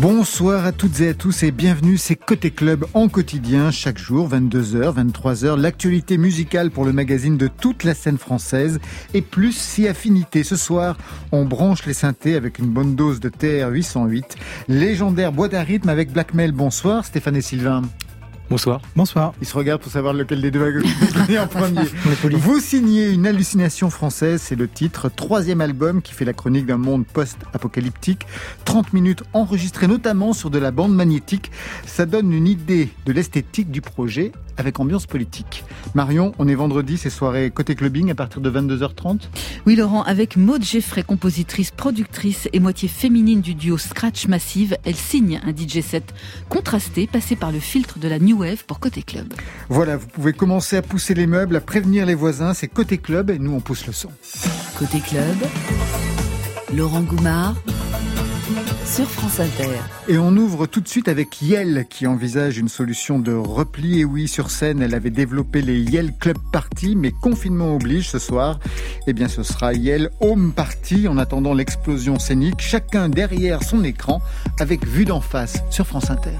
Bonsoir à toutes et à tous et bienvenue, c'est Côté Club en quotidien, chaque jour, 22h, 23h, l'actualité musicale pour le magazine de toute la scène française et plus si affinité. Ce soir, on branche les synthés avec une bonne dose de TR 808, légendaire boîte à rythme avec Blackmail. Bonsoir Stéphane et Sylvain. Bonsoir. Bonsoir. Ils se regardent pour savoir lequel des deux va en premier. Vous signez une hallucination française, c'est le titre. Troisième album qui fait la chronique d'un monde post-apocalyptique. 30 minutes enregistrées notamment sur de la bande magnétique. Ça donne une idée de l'esthétique du projet avec ambiance politique. Marion, on est vendredi, c'est soirée côté clubbing à partir de 22h30 Oui Laurent, avec Maud Geffray, compositrice, productrice et moitié féminine du duo Scratch Massive, elle signe un DJ set contrasté passé par le filtre de la New Wave pour Côté Club. Voilà, vous pouvez commencer à pousser les meubles, à prévenir les voisins, c'est Côté Club et nous on pousse le son. Côté Club, Laurent Goumard sur France Inter. Et on ouvre tout de suite avec Yel qui envisage une solution de repli. Et oui, sur scène, elle avait développé les Yel Club Party, mais confinement oblige ce soir. Eh bien, ce sera Yel Home Party en attendant l'explosion scénique, chacun derrière son écran avec vue d'en face sur France Inter.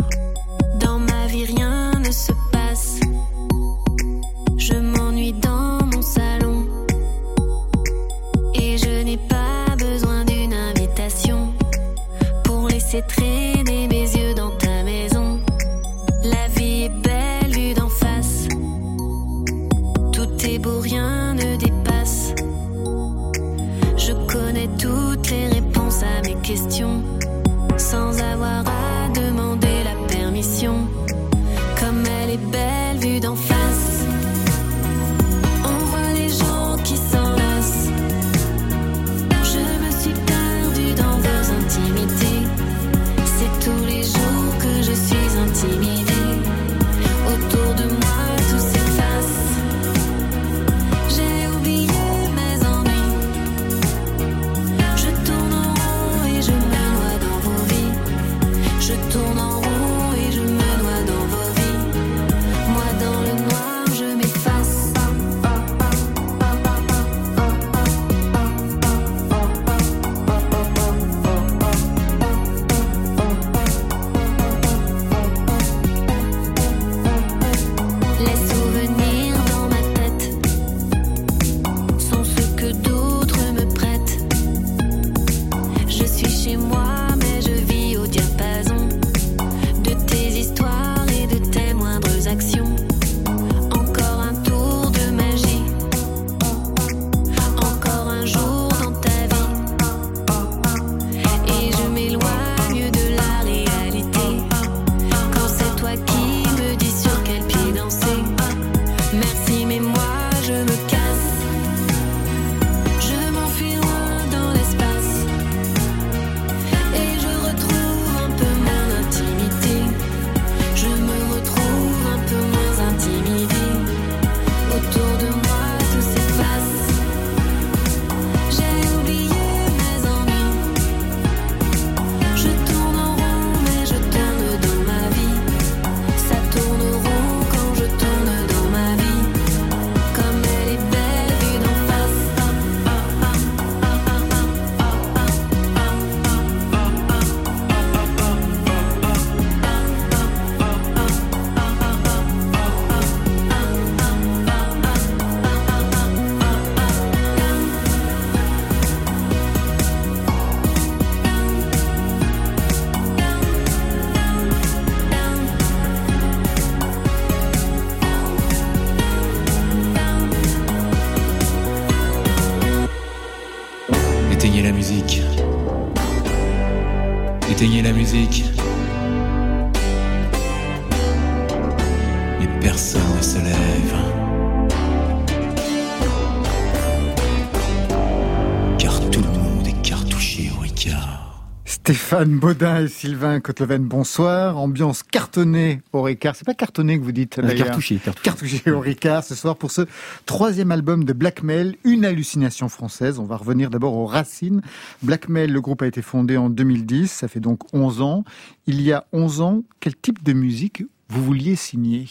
Stéphane Baudin et Sylvain Cotleven, bonsoir. Ambiance cartonnée au Ricard. C'est pas cartonné que vous dites euh, Cartouché, cartouché. Cartouché au Ricard ce soir pour ce troisième album de Blackmail, une hallucination française. On va revenir d'abord aux racines. Blackmail, le groupe a été fondé en 2010, ça fait donc 11 ans. Il y a 11 ans, quel type de musique vous vouliez signer?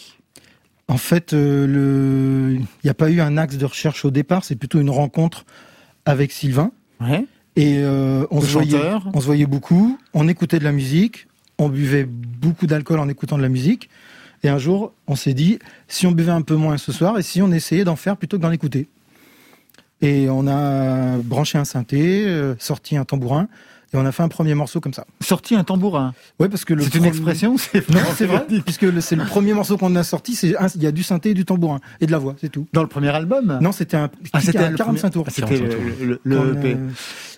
En fait, euh, le... il n'y a pas eu un axe de recherche au départ, c'est plutôt une rencontre avec Sylvain. Ouais. Et euh, on, se voyait, on se voyait beaucoup, on écoutait de la musique, on buvait beaucoup d'alcool en écoutant de la musique. Et un jour, on s'est dit, si on buvait un peu moins ce soir, et si on essayait d'en faire plutôt que d'en écouter. Et on a branché un synthé, euh, sorti un tambourin, et on a fait un premier morceau comme ça. Sorti un tambourin Ouais, parce que le C'est une expression Non, c'est vrai, puisque c'est le premier morceau qu'on a sorti, c'est il y a du synthé et du tambourin et de la voix, c'est tout. Dans le premier album Non, c'était un ah, c'était un 45 tours. Ah, c'était le, le, le EP. Euh...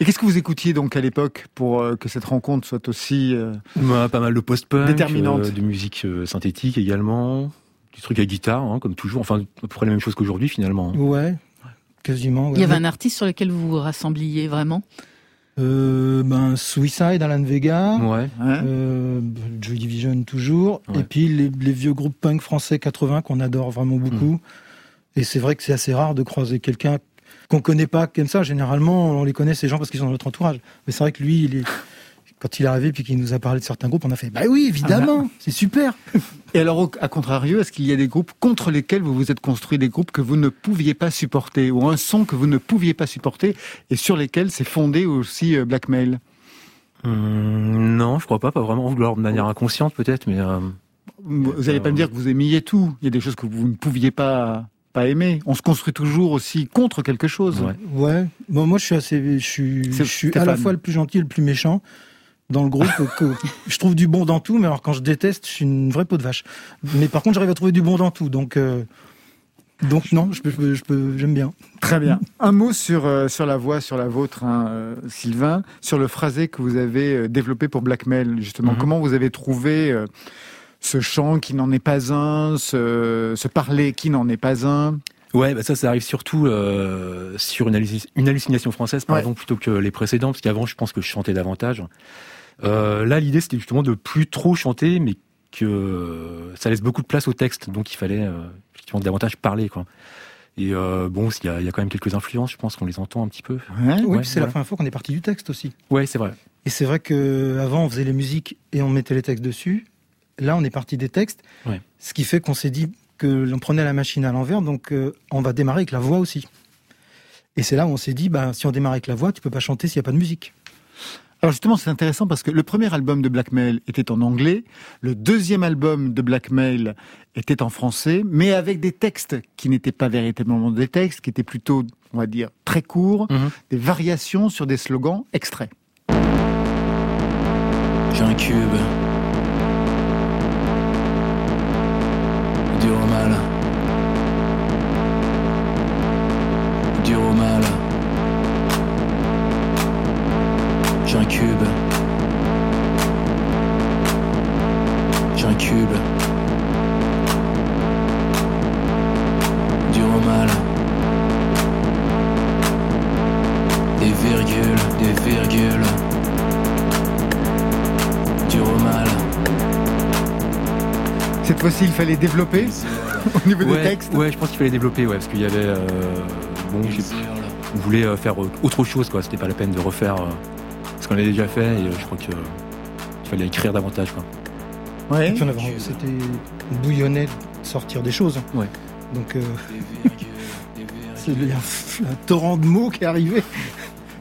Et qu'est-ce que vous écoutiez donc à l'époque pour euh, que cette rencontre soit aussi euh, bah, pas mal de post-punk, déterminante, euh, de musique synthétique également, du truc à guitare, hein, comme toujours, enfin à peu près la même chose qu'aujourd'hui finalement. Ouais, quasiment. Ouais. Il y avait un artiste sur lequel vous vous rassembliez vraiment? Euh, ben Suicide, Alan Vega, ouais. euh, Joy Division toujours, Ouais. et puis les, les vieux groupes punk français 80 qu'on adore vraiment beaucoup. Mm. Et c'est vrai que c'est assez rare de croiser quelqu'un qu'on connaît pas comme ça. Généralement, on les connaît ces gens parce qu'ils sont dans notre entourage. Mais c'est vrai que lui, il est quand il est arrivé puis qu'il nous a parlé de certains groupes, on a fait bah oui évidemment, c'est super. Et alors, à contrario, est-ce qu'il y a des groupes contre lesquels vous vous êtes construit des groupes que vous ne pouviez pas supporter ou un son que vous ne pouviez pas supporter et sur lesquels s'est fondé aussi euh, Blackmail? Hum, non, je crois pas, pas vraiment. Alors, de manière inconsciente peut-être, mais euh, Vous n'allez pas me dire que vous aimiez tout. Il y a des choses que vous ne pouviez pas pas aimer. On se construit toujours aussi contre quelque chose. Ouais. Ouais. Bon, moi je suis assez, je suis, je suis à la fois le plus gentil et le plus méchant dans le groupe. que je trouve du bon dans tout, mais alors quand je déteste, je suis une vraie peau de vache. Mais par contre, j'arrive à trouver du bon dans tout, donc. euh, donc non, je peux, je peux, je peux- j'aime bien. Très bien. Un mot sur euh, sur la voix, sur la vôtre, hein, euh, Sylvain, sur le phrasé que vous avez développé pour Blackmail. Justement, Mhm. comment vous avez trouvé euh, ce chant qui n'en est pas un, ce, ce parler qui n'en est pas un? Ouais, bah ça, ça arrive surtout euh, sur une, halluci- une hallucination française, Ouais. pardon, plutôt que les précédents, parce qu'avant, je pense que je chantais davantage. Euh, là, l'idée, c'était justement de plus trop chanter, mais que ça laisse beaucoup de place au texte, donc il fallait euh, effectivement davantage parler, quoi. Et euh, bon, il y, a, il y a quand même quelques influences, je pense qu'on les entend un petit peu. Ouais. Oui, Ouais, c'est la première fois qu'on est parti du texte aussi. Ouais, c'est vrai. Et c'est vrai que avant on faisait les musiques et on mettait les textes dessus. Là, on est parti des textes, Ouais. ce qui fait qu'on s'est dit que l'on prenait la machine à l'envers, donc euh, on va démarrer avec la voix aussi. Et c'est là où on s'est dit, bah, si on démarre avec la voix, tu peux pas chanter s'il n'y a pas de musique. Alors justement, c'est intéressant parce que le premier album de Blackmail était en anglais, le deuxième album de Blackmail était en français, mais avec des textes qui n'étaient pas véritablement des textes, qui étaient plutôt, on va dire, très courts, Mhm. des variations sur des slogans extraits. J'ai un cube. Dur au mal. Cette fois-ci, il fallait développer au niveau des textes. ouais, je pense qu'il fallait développer, ouais, parce qu'il y avait, euh, bon, j'ai- on voulait euh, faire euh, autre chose, quoi. C'était pas la peine de refaire euh, ce qu'on avait déjà fait, et je crois que il fallait écrire davantage, quoi. Ouais. Et puis on avait- c'était bouillonnait de sortir des choses. Ouais. Donc euh, c'est il y a un, un torrent de mots qui est arrivé.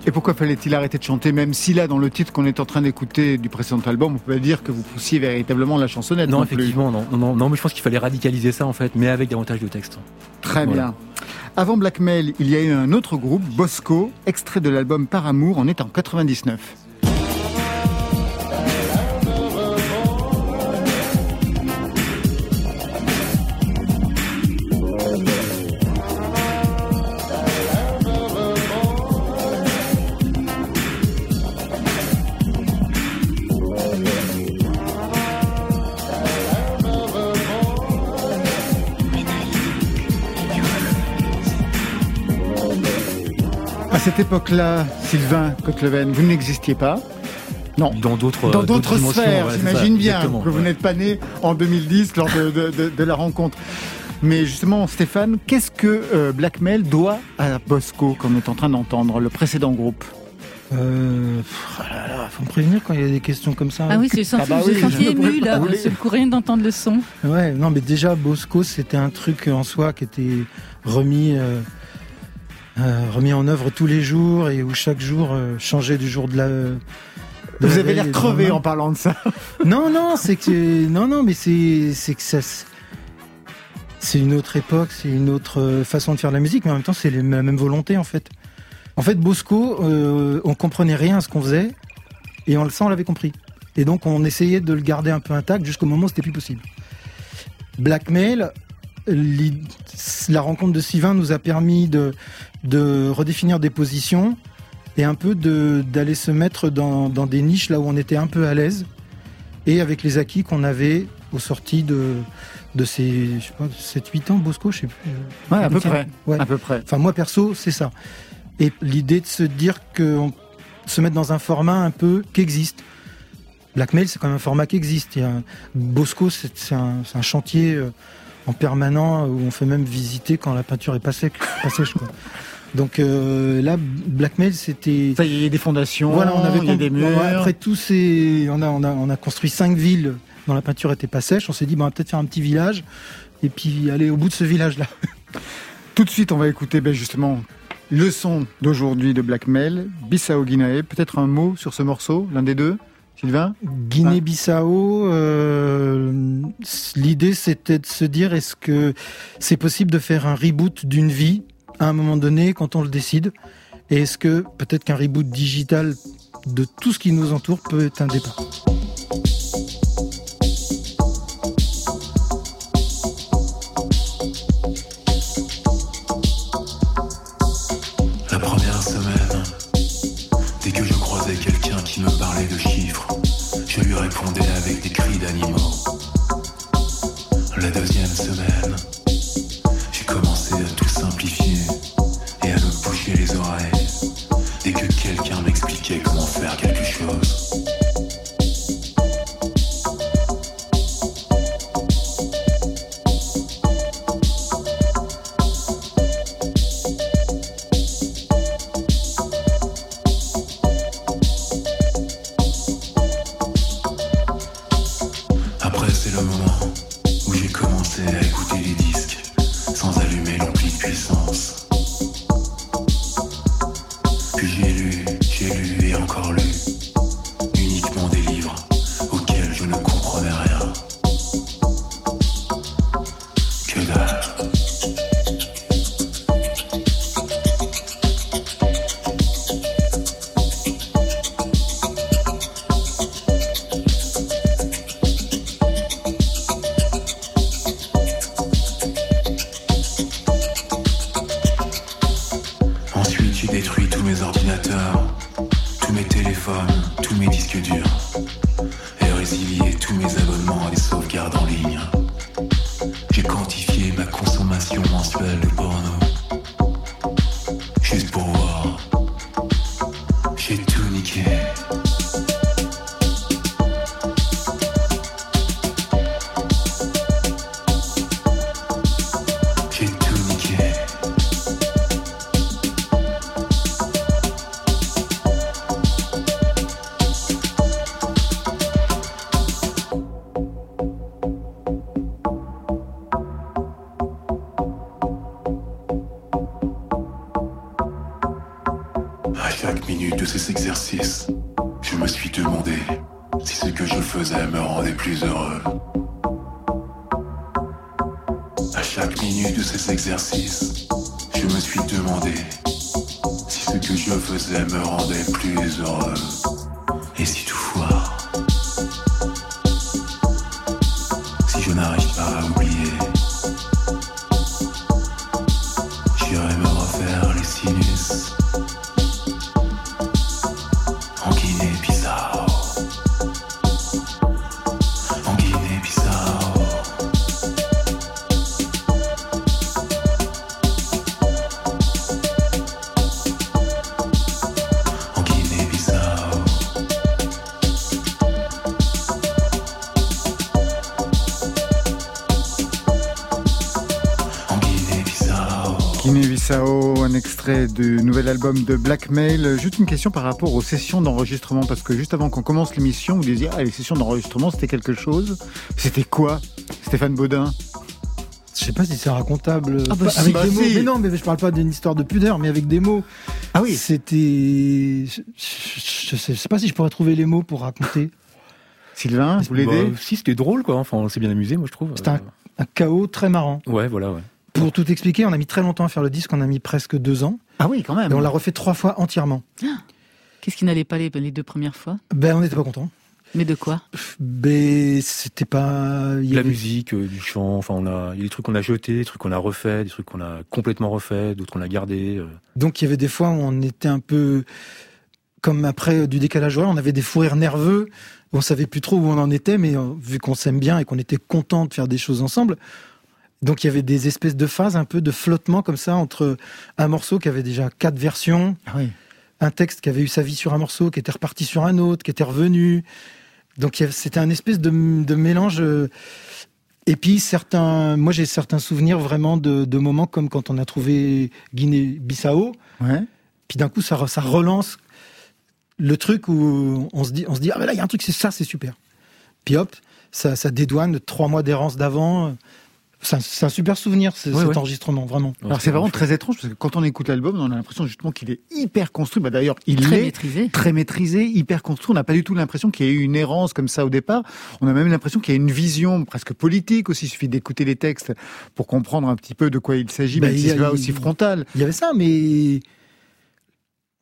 Et pourquoi fallait-il arrêter de chanter, même si là, dans le titre qu'on est en train d'écouter du précédent album, on peut pas dire que vous poussiez véritablement la chansonnette Non, effectivement, non, non, non, non, mais je pense qu'il fallait radicaliser ça, en fait, mais avec davantage de texte. Très Voilà. bien. Avant Blackmail, il y a eu un autre groupe, Bosco, extrait de l'album Par Amour, on est en 99. Cette époque-là, Sylvain Cotleven, vous n'existiez pas. Non. Dans d'autres Dans d'autres sphères, j'imagine bien que vous n'êtes pas né en 2010 lors de, la rencontre. Mais justement, Stéphane, qu'est-ce que euh, Blackmail doit à Bosco, comme on est en train d'entendre, le précédent groupe? Euh, oh faut me prévenir quand il y a des questions comme ça. Ah oui, c'est ah bah senti ému là, c'est le rien d'entendre le son. Ouais, non, mais déjà Bosco, c'était un truc en soi qui était remis, euh, euh, remis en œuvre tous les jours et où chaque jour euh, changeait du jour de la. Vous avez l'air crevé en parlant de ça. Non, non, c'est que non, non, mais c'est c'est que ça. C'est une autre époque, c'est une autre façon de faire de la musique, mais en même temps, c'est la même volonté en fait. En fait, Bosco, euh, on comprenait rien à ce qu'on faisait, et on le sent, on l'avait compris. Et donc, on essayait de le garder un peu intact jusqu'au moment où c'était plus possible. Blackmail, la rencontre de Sylvain nous a permis de, redéfinir des positions et un peu d'aller se mettre dans, des niches là où on était un peu à l'aise et avec les acquis qu'on avait aux sorties de, de ces 7-8 ans, Bosco, je sais plus. Ouais, à peu près. À peu près. Enfin, moi perso, c'est ça. Et l'idée de se dire que se mettre dans un format un peu qui existe. Blackmail, c'est quand même un format qui existe. Il y a Bosco, c'est un, chantier euh, en permanent où on fait même visiter quand la peinture est pas, sèche. Donc euh, là, Blackmail, c'était. Ça, il y a des fondations, voilà, on avait il y a des murs. Après tout, c'est, on a, on a, on a construit cinq villes dont la peinture était pas sèche. On s'est dit, bah, on va peut-être faire un petit village et puis aller au bout de ce village-là. Tout de suite, on va écouter ben, justement le son d'aujourd'hui de Blackmail, Bissau Guinée. Peut-être un mot sur ce morceau, l'un des deux Sylvain? Guinée-Bissau, euh, l'idée c'était de se dire est-ce que c'est possible de faire un reboot d'une vie à un moment donné quand on le décide est-ce que peut-être qu'un reboot digital de tout ce qui nous entoure peut être un départ avec des cris d'animaux. Nouvel album de Blackmail. Juste une question par rapport aux sessions d'enregistrement, parce que juste avant qu'on commence l'émission, vous disiez, ah, les sessions d'enregistrement, c'était quelque chose. C'était quoi, Stéphane Baudin? Je sais pas si c'est racontable ah bah avec bah des mots. si. Mais non, mais je parle pas d'une histoire de pudeur, mais avec des mots. Ah oui. C'était. Je, je, je sais, je sais pas si je pourrais trouver les mots pour raconter. Sylvain, vous l'aidez Bah, Si, c'était drôle, quoi. Enfin, on s'est bien amusé, moi, je trouve. C'était un, un chaos très marrant. Euh, Ouais, voilà, ouais. Pour tout expliquer, on a mis très longtemps à faire le disque, on a mis presque deux ans. Ah oui, quand même. Et on l'a refait trois fois entièrement. Qu'est-ce qui n'allait pas les, les deux premières fois? Ben, on n'était pas contents. Mais de quoi? Ben, c'était pas. il y la avait- musique, euh, du chant, enfin, on a, il y a des trucs qu'on a jetés, des trucs qu'on a refait, des trucs qu'on a complètement refait, d'autres qu'on a gardés. euh. Donc il y avait des fois où on était un peu comme après euh, du décalage horaire, on avait des fous rires nerveux, on savait plus trop où on en était, mais euh, vu qu'on s'aime bien et qu'on était content de faire des choses ensemble, donc il y avait des espèces de phases un peu de flottement comme ça entre un morceau qui avait déjà quatre versions, Ah oui. un texte qui avait eu sa vie sur un morceau, qui était reparti sur un autre, qui était revenu. Donc c'était un espèce de, de mélange. euh, Et puis certains, moi j'ai certains souvenirs vraiment de, de moments comme quand on a trouvé Guinée-Bissau. Ouais. Puis d'un coup, ça, ça relance le truc où on se dit, on se dit ah ben là il y a un truc, c'est ça, c'est super. Puis hop, ça, ça dédouane trois mois d'errance d'avant. C'est un, super souvenir ce- Ouais, cet ouais. enregistrement, vraiment. Alors c'est vraiment très étrange parce que quand on écoute l'album, on a l'impression justement qu'il est hyper construit. Bah d'ailleurs, il Très l'est. maîtrisé. Très maîtrisé, hyper construit. On n'a pas du tout l'impression qu'il y ait eu une errance comme ça au départ. On a même l'impression qu'il y a une vision presque politique aussi. Il suffit d'écouter les textes pour comprendre un petit peu de quoi il s'agit, Bah, même il si y a- c'est pas aussi frontal. Il y avait ça, mais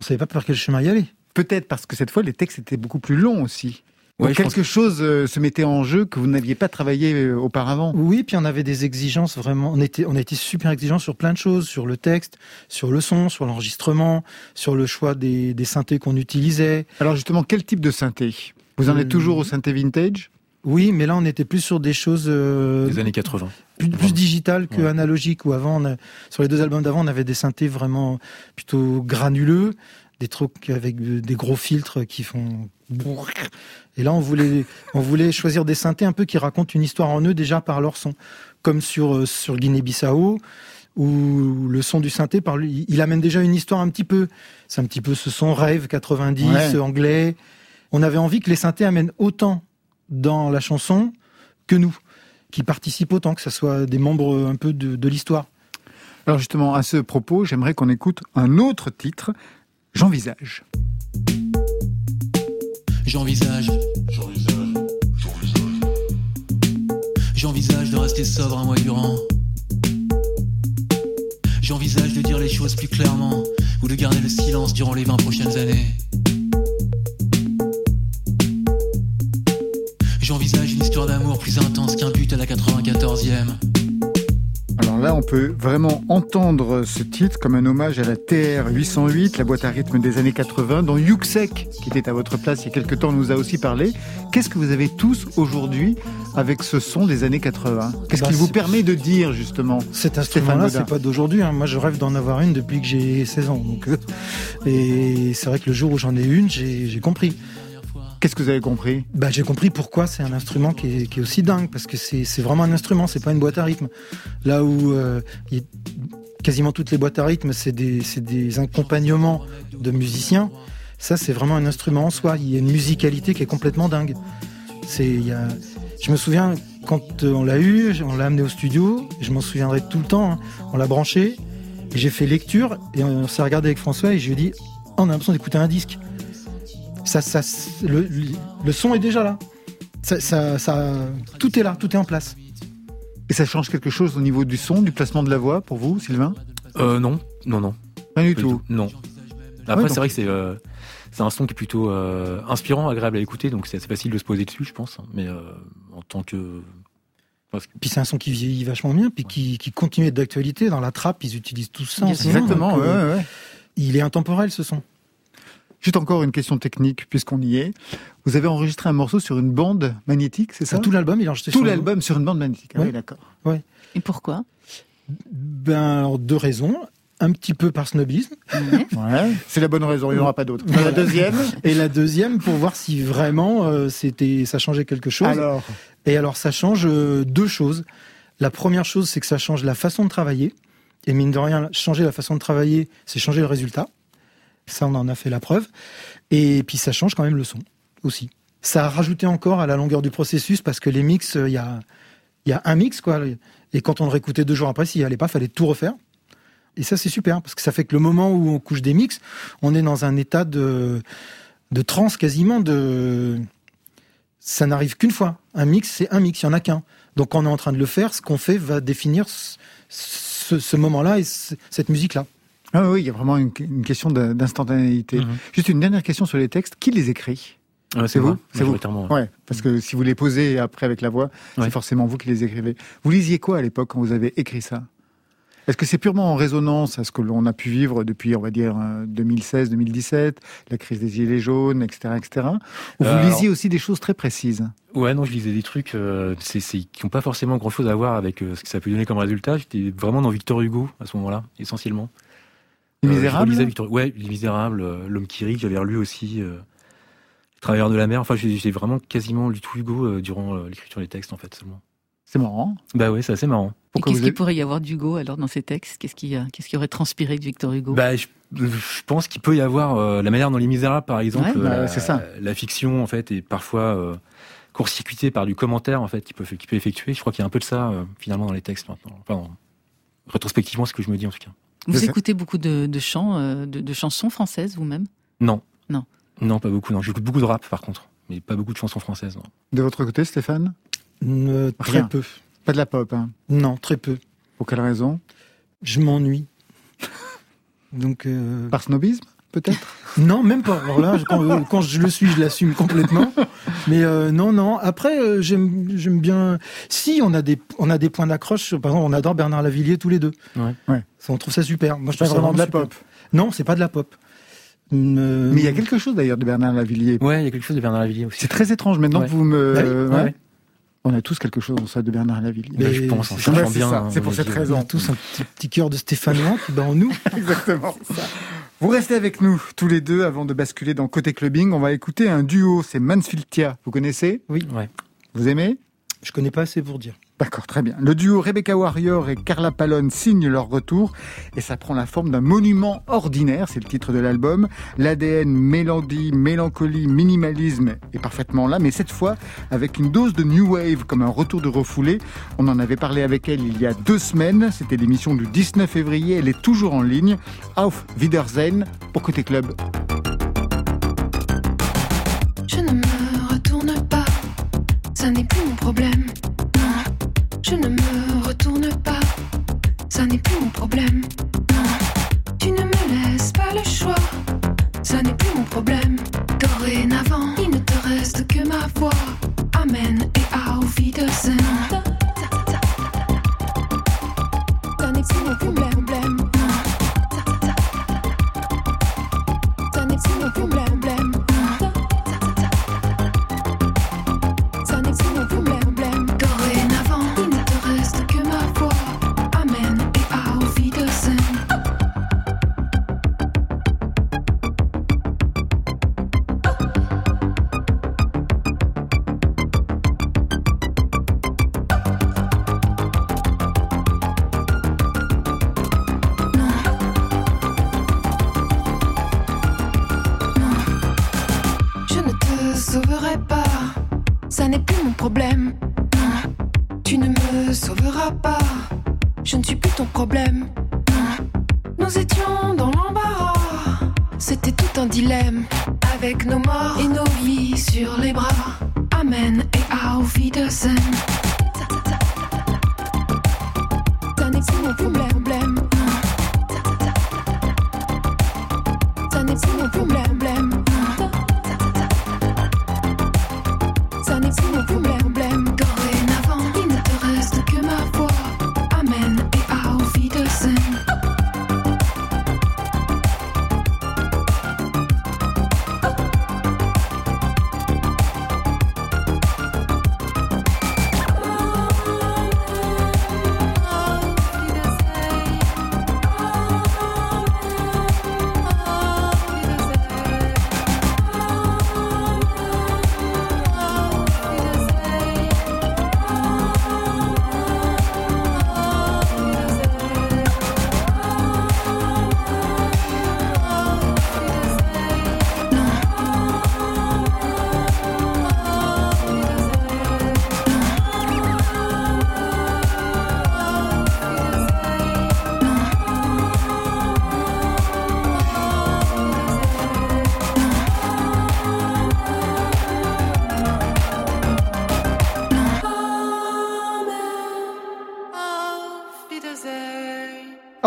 on savait pas par quel chemin y aller. Peut-être parce que cette fois, les textes étaient beaucoup plus longs aussi. Ouais, Donc je pense quelque chose euh, se mettait en jeu que vous n'aviez pas travaillé euh, auparavant. Oui, puis on avait des exigences vraiment. On était, on a été super exigeants sur plein de choses, sur le texte, sur le son, sur l'enregistrement, sur le choix des, des synthés qu'on utilisait. Alors justement, quel type de synthé? Vous en Euh, êtes toujours au synthé vintage? Oui, mais là on était plus sur des choses euh, Des années 80. plus, plus digitales que Ouais. analogiques. Où avant, on a- sur les deux albums d'avant, on avait des synthés vraiment plutôt granuleux, des trucs avec de- des gros filtres qui font. Et là, on voulait, on voulait choisir des synthés un peu qui racontent une histoire en eux déjà par leur son, comme sur euh, sur Guinée-Bissau où le son du synthé par lui, il amène déjà une histoire un petit peu. C'est un petit peu ce son rêve 90 Ouais. anglais. On avait envie que les synthés amènent autant dans la chanson que nous, qui participent autant, que ce soit des membres un peu de, de l'histoire. Alors justement, à ce propos, j'aimerais qu'on écoute un autre titre, J'envisage. J'envisage. J'envisage de rester sobre un mois durant. J'envisage de dire les choses plus clairement ou de garder le silence durant les 20 prochaines années. J'envisage une histoire d'amour plus intense qu'un but à la 94e. Alors là, on peut vraiment entendre ce titre comme un hommage à la TR 808, la boîte à rythme des années 80, dont Yuxek, qui était à votre place il y a quelque temps, nous a aussi parlé. Qu'est-ce que vous avez tous aujourd'hui avec ce son des années 80 Qu'est-ce Bah, qu'il vous permet de dire justement Cet instrument-là, c'est pas d'aujourd'hui. hein. Moi, je rêve d'en avoir une depuis que j'ai 16 ans. Donc, euh, et c'est vrai que le jour où j'en ai une, j'ai compris. Qu'est-ce que vous avez compris? Bah, j'ai compris pourquoi c'est un instrument qui est, aussi dingue, parce que c'est vraiment un instrument, c'est pas une boîte à rythme. Là où euh, quasiment toutes les boîtes à rythme, c'est des, accompagnements de musiciens. Ça, c'est vraiment un instrument en soi. Il y a une musicalité qui est complètement dingue. C'est. Je me souviens quand euh, on l'a eu, on l'a amené au studio, je m'en souviendrai tout le temps. hein. On l'a branché, j'ai fait lecture, et on s'est regardé avec François, et je lui ai dit, Oh, on a l'impression d'écouter un disque ça, ça, le, son est déjà là. Ça, ça, ça- tout est là, tout est en place. Et ça change quelque chose au niveau du son, du placement de la voix pour vous, Sylvain? Euh, non, non, non. Rien du Pas du tout. Non. Après, Ouais, c'est vrai que c'est euh, c'est un son qui est plutôt euh, inspirant, agréable à écouter, donc c'est assez facile de se poser dessus, je pense. Mais euh, en tant que. Puis c'est un son qui vieillit vachement bien, puis qui, qui continue d'être d'actualité. Dans la trappe, ils utilisent tout ça. moment, Exactement, ouais. Il est intemporel ce son. Juste encore une question technique, puisqu'on y est. Vous avez enregistré un morceau sur une bande magnétique, c'est ça? Tout l'album, il est enregistré Tout sur- l'album sur une bande magnétique. Ah oui, d'accord. Et pourquoi? Ben, alors, deux raisons. Un petit peu par snobisme. Ouais. C'est la bonne raison, il n'y en aura pas d'autre. La deuxième? Et la deuxième, pour voir si vraiment euh, c'était, ça changeait quelque chose. Alors, Et alors, ça change euh, deux choses. La première chose, c'est que ça change la façon de travailler. Et mine de rien, changer la façon de travailler, c'est changer le résultat. Ça, on en a fait la preuve. Et puis, ça change quand même le son aussi. Ça a rajouté encore à la longueur du processus parce que les mix, il y a, y a un mix, quoi. Et quand on le réécoutait deux jours après, s'il n'y allait pas, fallait tout refaire. Et ça, c'est super parce que ça fait que le moment où on couche des mix, on est dans un état de, de transe quasiment de, ça n'arrive qu'une fois. Un mix, c'est un mix, il n'y en a qu'un. Donc quand on est en train de le faire, ce qu'on fait va définir ce, moment-là et cette musique-là. Ah oui, il y a vraiment une, question d'instantanéité. Mhm. Juste une dernière question sur les textes. Qui les écrit? C'est vous? C'est vous? Ouais, parce que si vous les posez après avec la voix, c'est forcément vous qui les écrivez. Vous lisiez quoi à l'époque quand vous avez écrit ça? Est-ce que c'est purement en résonance à ce que l'on a pu vivre depuis, on va dire, 2016-2017, euh, la crise des Gilets jaunes, etc., etc. Ou vous euh, lisiez aussi des choses très précises? Ouais, non, je lisais des trucs euh, qui n'ont pas forcément grand-chose à voir avec ce que ça peut donner comme résultat. J'étais vraiment dans Victor Hugo à ce moment-là, essentiellement. Les Misérables Victor... Ouais, Les Misérables, L'homme qui rit, j'avais relu aussi. Les Travailleurs de la mer. Enfin, j'ai vraiment quasiment lu tout Hugo durant l'écriture des textes, en fait, seulement. C'est marrant. Bah oui, c'est assez marrant. Qu'est-ce qu'il pourrait y avoir d'Hugo alors dans ces textes? Qu'est-ce qui, qu'est-ce qui aurait transpiré de Victor Hugo? Bah, je, pense qu'il peut y avoir euh, la manière dans Les Misérables, par exemple. Bah, c'est ça. La fiction, en fait, est parfois euh, court-circuitée par du commentaire, en fait, qui peut, qui peut effectuer. Je crois qu'il y a un peu de ça, euh, finalement, dans les textes maintenant. Enfin, rétrospectivement, ce que je me dis, en tout cas. Vous écoutez beaucoup de, de chants, de, de, chansons françaises, vous-même? Non. Non. Non, pas beaucoup. Non, j'écoute beaucoup de rap, par contre, mais pas beaucoup de chansons françaises. De votre côté, Stéphane? Très peu. Pas de la pop, hein? Non, très peu. Pour quelle raison? Je m'ennuie. Donc euh... Par snobisme? Peut-être Non, même pas. Alors là, euh, quand, je le suis, je l'assume complètement. Mais euh, non, non. Après, euh, j'aime, j'aime bien. Si on a des, on a des points d'accroche. Par exemple, on adore Bernard Lavillier tous les deux. Ouais. ouais. on trouve ça super. Moi, je trouve vraiment de la pop. Non, c'est pas de la pop. Mais il y a quelque chose d'ailleurs de Bernard Lavillier. Ouais, il y a quelque chose de Bernard Lavillier aussi. C'est très étrange maintenant que vous me. Ouais. On a tous quelque chose en soi de Bernard Lavillier. Mais je pense, en cherchant bien. C'est pour cette raison. On a tous un petit, cœur de Stéphanois qui bat en nous. Exactement. Vous restez avec nous tous les deux avant de basculer dans Côté Clubbing. On va écouter un duo, c'est Mansfield Tia. Vous connaissez? Oui. Ouais. Vous aimez? Je connais pas assez pour dire. D'accord, très bien. Le duo Rebecca Warrior et Carla Pallone signent leur retour et ça prend la forme d'un monument ordinaire, c'est le titre de l'album. L'ADN mélodie, mélancolie, minimalisme est parfaitement là, mais cette fois avec une dose de new wave comme un retour de refoulé. On en avait parlé avec elle il y a deux semaines, c'était l'émission du 19 février, elle est toujours en ligne. Auf Wiedersehen pour Côté Club. Je ne me retourne pas, ça n'est plus. Je ne me retourne pas, ça n'est plus mon problème. Non, tu ne me laisses pas le choix, ça n'est plus mon problème. Dorénavant, il ne te reste que ma voix.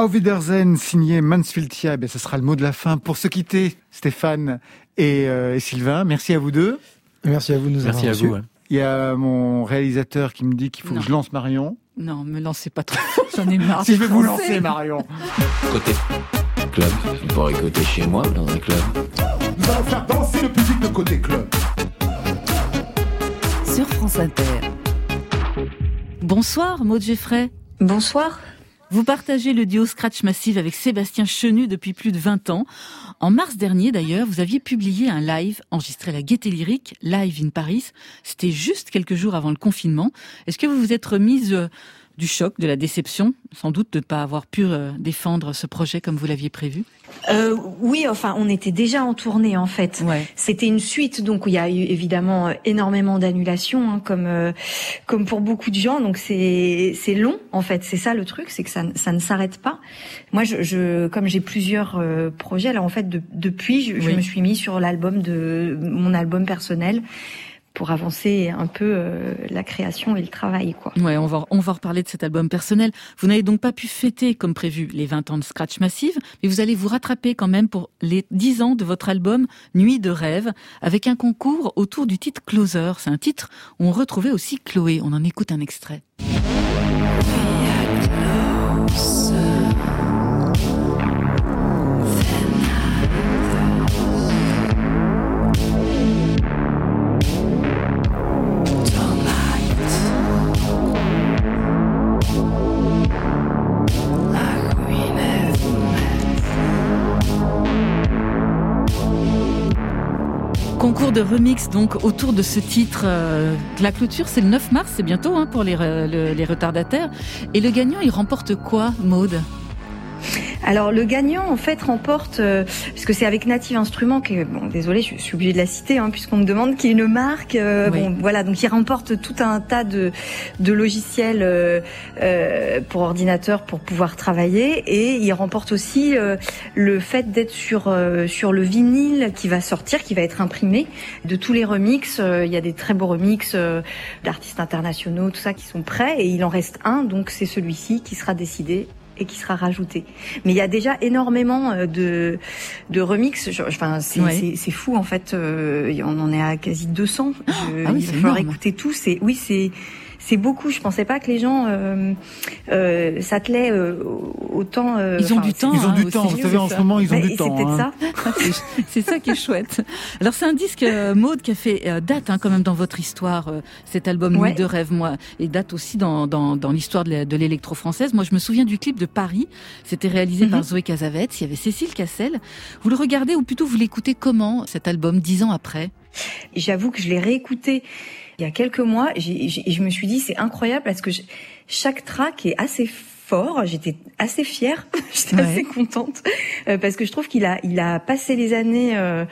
Auf Wiedersehen, signé Mansfield eh ce sera le mot de la fin. Pour se quitter, Stéphane et, euh, Sylvain, merci à vous deux. Merci à vous de nous Merci à vous. Il y a mon réalisateur qui me dit qu'il faut que je lance Marion. Non, me lancez pas trop. J'en ai marre. si je vais vous lancer, Marion. Côté club, vous pourrez côté chez moi dans un club. Nous allons faire danser le public de côté club. Sur France Inter. Bonsoir, Maud Geffray. Bonsoir. Vous partagez le duo Scratch Massive avec Sébastien Chenu depuis plus de 20 ans. En mars dernier, d'ailleurs, vous aviez publié un live enregistré à la Gaîté Lyrique, Live in Paris. C'était juste quelques jours avant le confinement. Est-ce que vous vous êtes remise euh, du choc, de la déception, sans doute de ne pas avoir pu euh, défendre ce projet comme vous l'aviez prévu? Euh, Oui, enfin, on était déjà en tournée en fait. Ouais. C'était une suite, donc il y a eu évidemment euh, énormément d'annulations, hein, comme euh, comme pour beaucoup de gens. Donc c'est c'est long en fait. C'est ça le truc, c'est que ça ça ne s'arrête pas. Moi, je, je comme j'ai plusieurs euh, projets, alors en fait de, depuis, je, oui. je me suis mis sur l'album de mon album personnel pour avancer un peu euh, la création et le travail. Quoi. Ouais, on va, on va reparler de cet album personnel. Vous n'avez donc pas pu fêter, comme prévu, les 20 ans de Scratch Massive, mais vous allez vous rattraper quand même pour les 10 ans de votre album Nuit de rêve, avec un concours autour du titre Closer. C'est un titre où on retrouvait aussi Chloé. On en écoute un extrait. De remix donc autour de ce titre. Euh, la clôture, c'est le 9 mars, c'est bientôt hein, pour les, le, les retardataires. Et le gagnant, il remporte quoi, Maude? Alors le gagnant en fait remporte, euh, puisque c'est avec Native Instruments, qui bon désolé, je suis obligée de la citer hein, puisqu'on me demande qui est une marque. Euh, oui. Bon voilà, donc il remporte tout un tas de, de logiciels euh, euh, pour ordinateur pour pouvoir travailler et il remporte aussi euh, le fait d'être sur sur le vinyle qui va sortir, qui va être imprimé de tous les remixes. il y a des très beaux remixes d'artistes internationaux, tout ça qui sont prêts et il en reste un, donc c'est celui-ci qui sera décidé et qui sera rajouté. Mais il y a déjà énormément de de remix. Enfin, c'est ouais. c'est fou en fait. on en est à quasi 200. Ah, ah oui, il va falloir écouter tous. C'est oui, c'est c'est beaucoup. Je pensais pas que les gens euh, euh, s'attelaient euh, autant. ils ont du temps. Ils ont hein, du temps. Vous savez, en ce moment, ils ont du temps. C'est peut-être hein. ça. c'est ça qui est chouette. Alors c'est un disque Maude qui a fait date hein, quand même dans votre histoire. cet album ouais. Nuit de rêve, moi, et date aussi dans dans, dans l'histoire de l'électro française. Moi, je me souviens du clip de Paris. C'était réalisé mm -hmm. par Zoé Casavetes. Il y avait Cécile Cassel. Vous le regardez ou plutôt vous l'écoutez comment cet album dix ans après? J'avoue que je l'ai réécouté il y a quelques mois, et je me suis dit c'est incroyable parce que je, chaque track est assez fort. J'étais assez fière, j'étais ouais. assez contente euh, parce que je trouve qu'il a il a passé les années euh,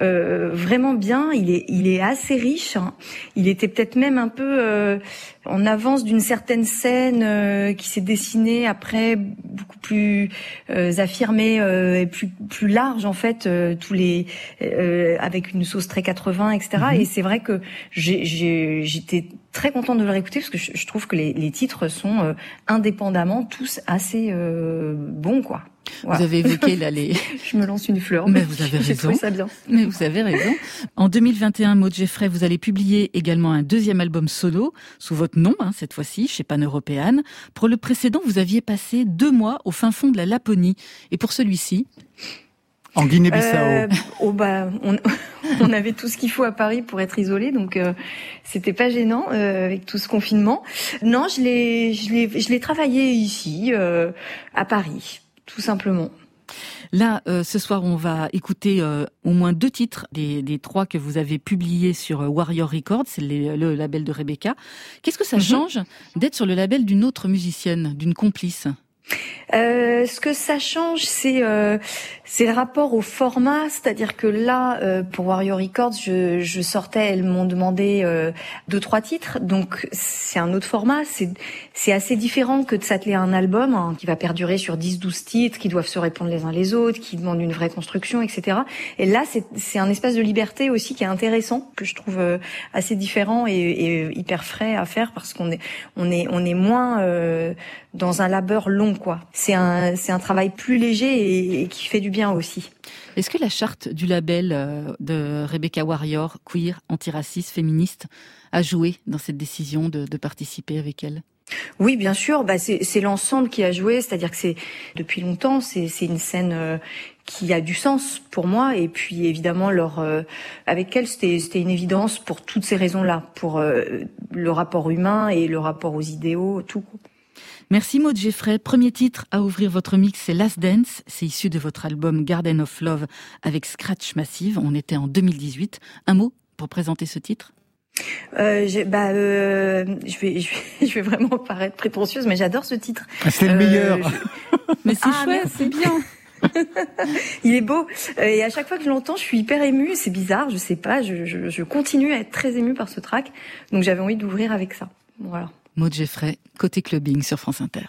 euh, vraiment bien. Il est il est assez riche. Hein. Il était peut-être même un peu euh, en avance d'une certaine scène euh, qui s'est dessinée après beaucoup plus affirmée et plus plus large en fait tous les avec une sauce très 80 etc. Mm -hmm. Et c'est vrai que j'étais très contente de le réécouter parce que je, je trouve que les, les, titres sont euh, indépendamment tous assez euh, bons quoi. Voilà. Vous avez évoqué là les. je me lance une fleur. Mais, mais vous avez raison. ça bien. Mais vous avez raison. En 2021, Maud Jeffrey, vous allez publier également un deuxième album solo sous votre nom, hein, cette fois-ci, chez Pan Européenne. Pour le précédent, vous aviez passé deux mois au fin fond de la Laponie, et pour celui-ci? En Guinée-Bissau. Euh, oh bah, on, on, avait tout ce qu'il faut à Paris pour être isolé, donc euh, c'était pas gênant euh, avec tout ce confinement. Non, je l'ai, je l'ai, je l'ai travaillé ici, euh, à Paris, tout simplement. Là, euh, ce soir, on va écouter euh, au moins deux titres des, des, trois que vous avez publiés sur euh, Warrior Records, c'est le label de Rebecca. Qu'est-ce que ça -hmm. change d'être sur le label d'une autre musicienne, d'une complice? Euh, ce que ça change, c'est euh, le rapport au format, c'est-à-dire que là, euh, pour Warrior Records, je, je sortais, elles m'ont demandé euh, deux trois titres, donc c'est un autre format. C'est assez différent que de s'atteler à un album hein, qui va perdurer sur 10-12 titres, qui doivent se répondre les uns les autres, qui demandent une vraie construction, etc. Et là, c'est un espace de liberté aussi qui est intéressant, que je trouve euh, assez différent et, et, hyper frais à faire parce qu'on est on est on est moins dans un labeur long quoi. c'est un, c'est un travail plus léger et, qui fait du bien aussi. Est-ce que la charte du label euh, de Rebecca Warrior, queer, antiraciste, féministe, a joué dans cette décision de, de participer avec elle? Oui, bien sûr. Bah, c'est l'ensemble qui a joué, c'est-à-dire que c'est depuis longtemps, c'est une scène euh, qui a du sens pour moi. Et puis évidemment, leur, euh, avec elle, c'était une évidence pour toutes ces raisons-là, pour le rapport humain et le rapport aux idéaux, tout. Merci Maud Jeffrey. Premier titre à ouvrir votre mix, c'est Last Dance. C'est issu de votre album Garden of Love avec Scratch Massive. On était en 2018. Un mot pour présenter ce titre? Euh, bah, euh, je vais, je vais, je vais vraiment paraître prétentieuse, mais j'adore ce titre. Ah, c'est le meilleur. Euh, mais c'est ah, chouette, c'est bien. Il est beau. Euh, et à chaque fois que je l'entends, je suis hyper émue. C'est bizarre, je sais pas. Je, je, je continue à être très émue par ce track. Donc j'avais envie d'ouvrir avec ça. Voilà. Maud Jeffrey, côté clubbing sur France Inter.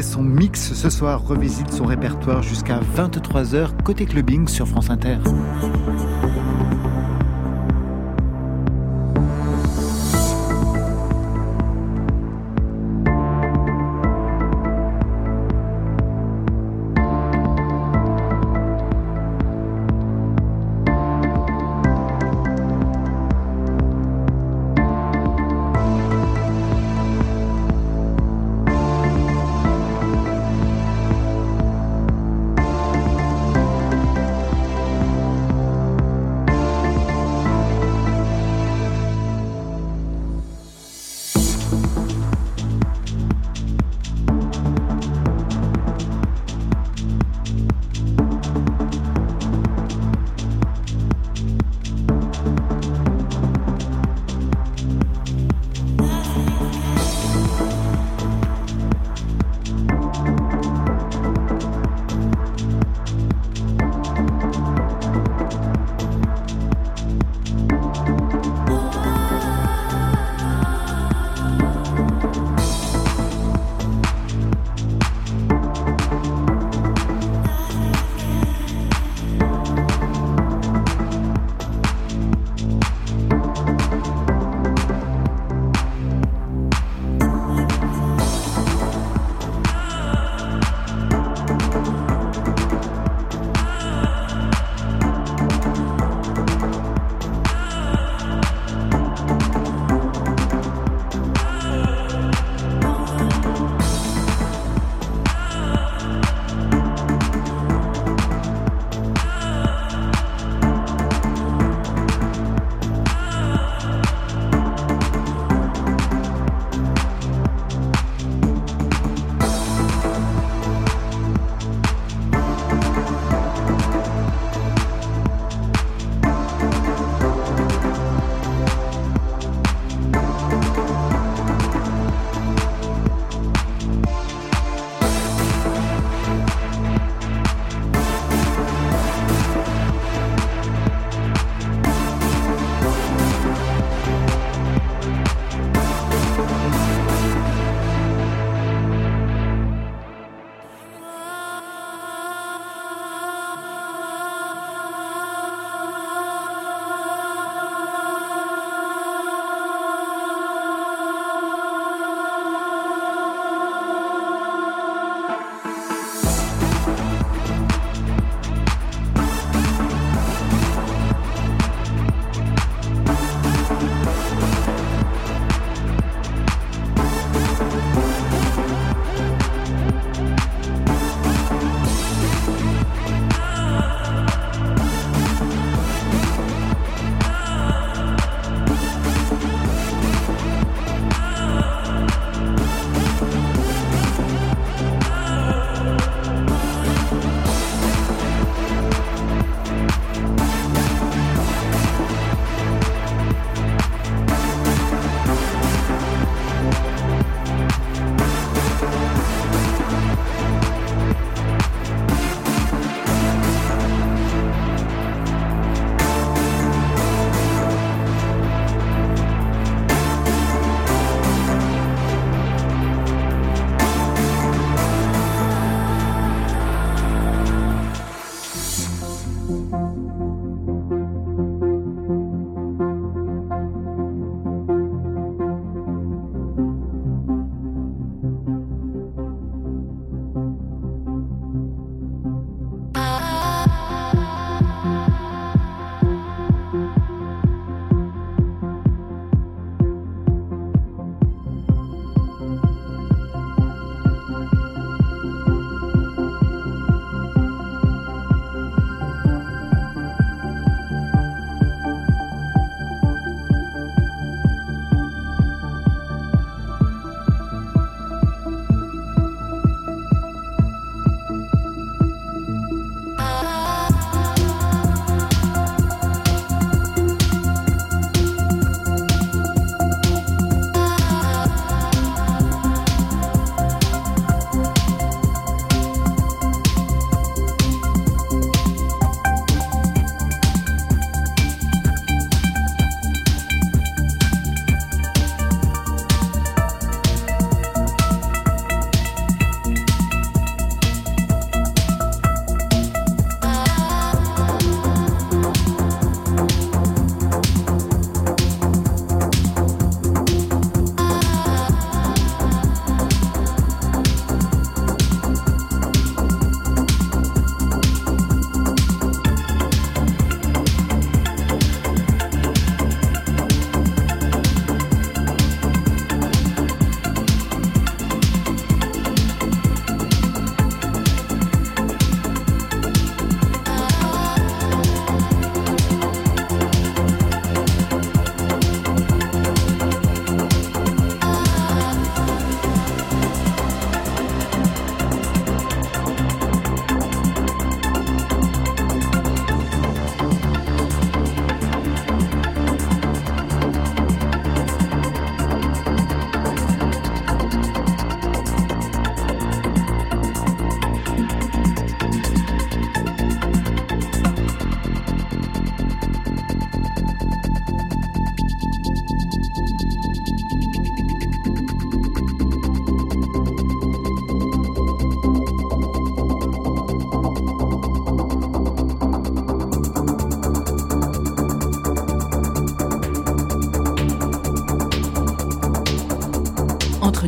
Son mix ce soir revisite son répertoire jusqu'à 23h côté clubbing sur France Inter.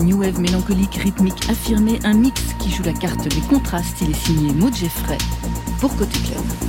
New wave mélancolique, rythmique, affirmé, un mix qui joue la carte des contrastes. Il est signé Maud Jeffrey pour Côté Club.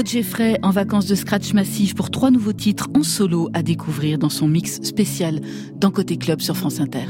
Maud en vacances de scratch massif pour trois nouveaux titres en solo à découvrir dans son mix spécial dans Côté Club sur France Inter.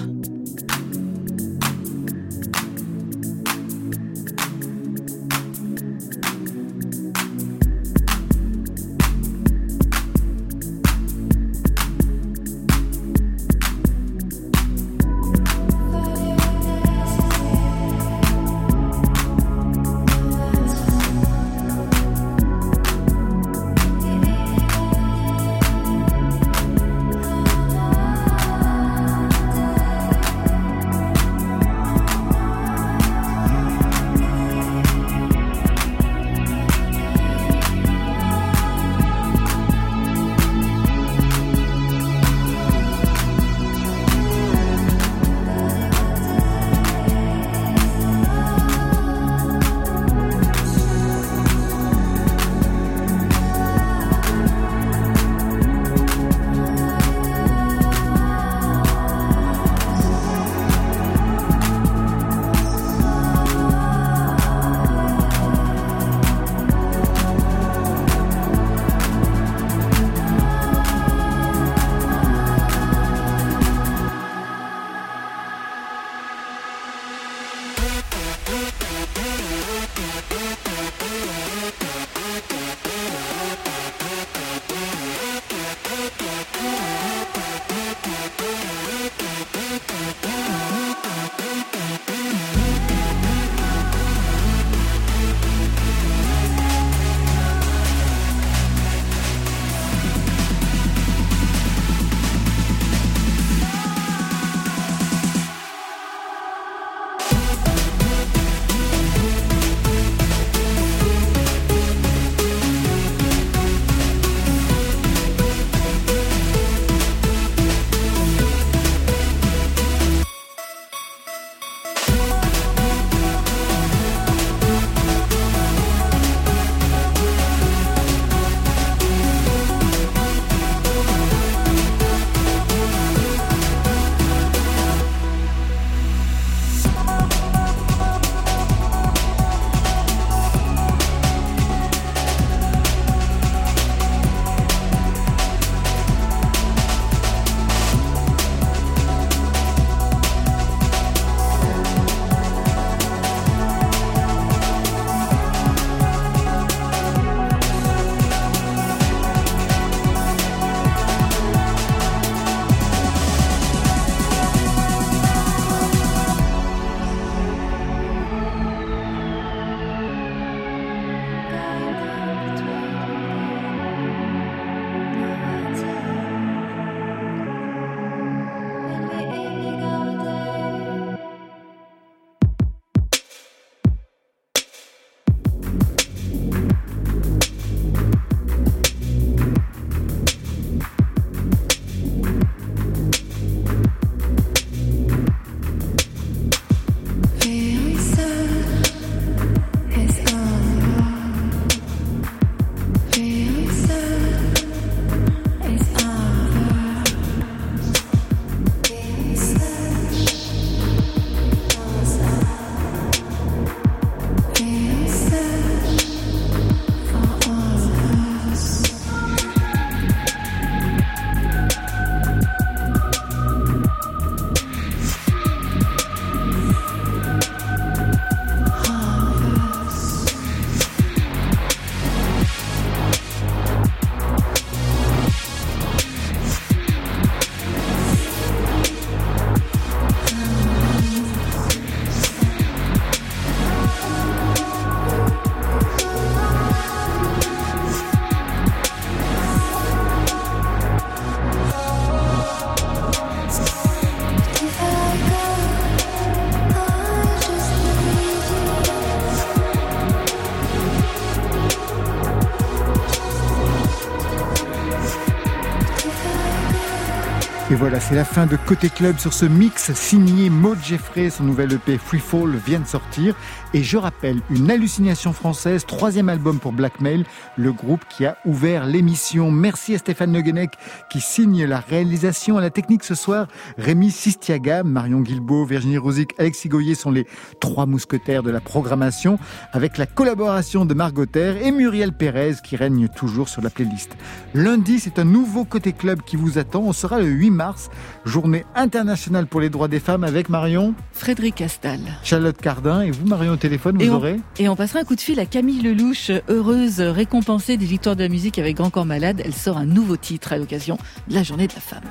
C'est la fin de Côté Club sur ce mix signé Maud Jeffrey. Son nouvel EP Free Fall vient de sortir. Et je rappelle, une hallucination française, troisième album pour Blackmail, le groupe qui a ouvert l'émission. Merci à Stéphane Neguenec qui signe la réalisation à la technique ce soir. Rémi Sistiaga, Marion Guilbault, Virginie Rosic, Alexis Goyer sont les trois mousquetaires de la programmation avec la collaboration de Margot et Muriel Pérez qui règne toujours sur la playlist. Lundi, c'est un nouveau Côté Club qui vous attend. On sera le 8 mars, journée internationale pour les droits des femmes avec Marion. Frédéric Castal. Charlotte Cardin et vous, Marion, au téléphone, vous et aurez. et on passera un coup de fil à Camille Lelouch, heureuse, récompensée des victoires de la musique avec Grand Corps Malade. Elle sort un nouveau titre à l'occasion de la journée de la femme.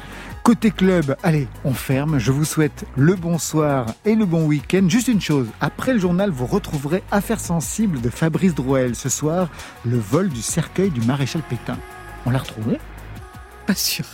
Côté club, allez, on ferme. Je vous souhaite le bonsoir et le bon week-end. Juste une chose, après le journal, vous retrouverez Affaires sensibles de Fabrice Drouel. Ce soir, le vol du cercueil du maréchal Pétain. On l'a retrouvé? Pas sûr.